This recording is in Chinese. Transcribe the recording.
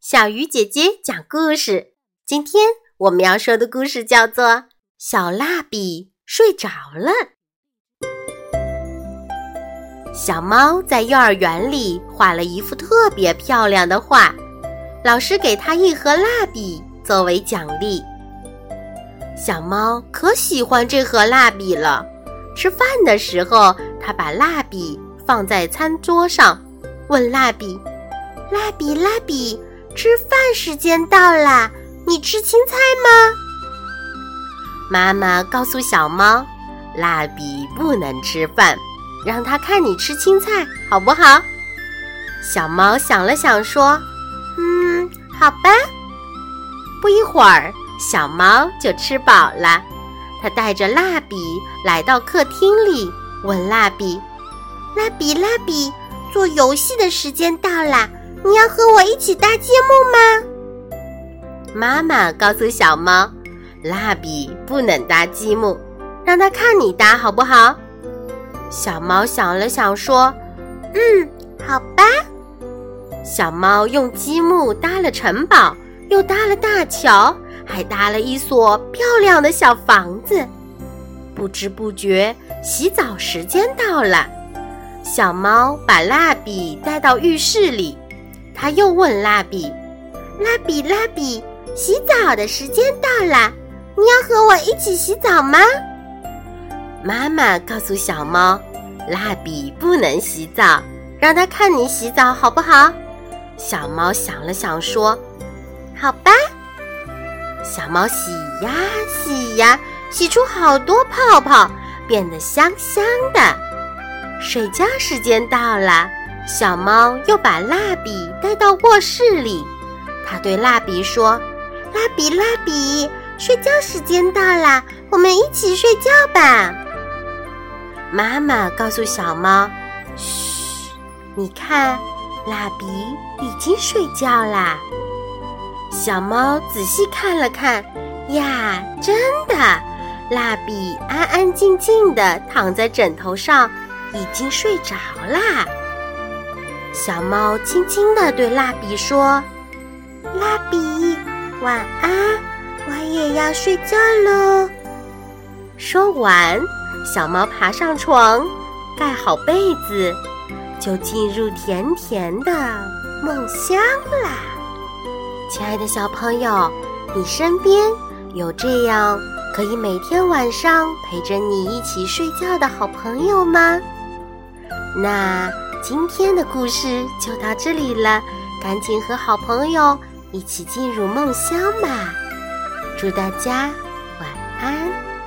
小鱼姐姐讲故事。今天我们要说的故事叫做《小蜡笔睡着了》。小猫在幼儿园里画了一幅特别漂亮的画，老师给它一盒蜡笔作为奖励。小猫可喜欢这盒蜡笔了。吃饭的时候，它把蜡笔放在餐桌上，问蜡笔：“蜡笔，蜡笔。”吃饭时间到了，你吃青菜吗？妈妈告诉小猫，蜡笔不能吃饭，让它看你吃青菜，好不好？小猫想了想说：“嗯，好吧。”不一会儿，小猫就吃饱了。它带着蜡笔来到客厅里，问蜡笔：“蜡笔，蜡笔，做游戏的时间到了。”你要和我一起搭积木吗？妈妈告诉小猫，蜡笔不能搭积木，让它看你搭好不好？小猫想了想说：“嗯，好吧。”小猫用积木搭了城堡，又搭了大桥，还搭了一所漂亮的小房子。不知不觉，洗澡时间到了。小猫把蜡笔带到浴室里。他又问蜡笔：“蜡笔，蜡笔，洗澡的时间到了，你要和我一起洗澡吗？”妈妈告诉小猫：“蜡笔不能洗澡，让它看你洗澡好不好？”小猫想了想说：“好吧。”小猫洗呀洗呀，洗出好多泡泡，变得香香的。睡觉时间到了。小猫又把蜡笔带到卧室里，它对蜡笔说：“蜡笔，蜡笔，睡觉时间到了，我们一起睡觉吧。”妈妈告诉小猫：“嘘，你看，蜡笔已经睡觉啦。”小猫仔细看了看，呀，真的，蜡笔安安静静的躺在枕头上，已经睡着啦。小猫轻轻地对蜡笔说：“蜡笔，晚安，我也要睡觉喽。”说完，小猫爬上床，盖好被子，就进入甜甜的梦乡啦。亲爱的小朋友，你身边有这样可以每天晚上陪着你一起睡觉的好朋友吗？那。今天的故事就到这里了，赶紧和好朋友一起进入梦乡吧！祝大家晚安。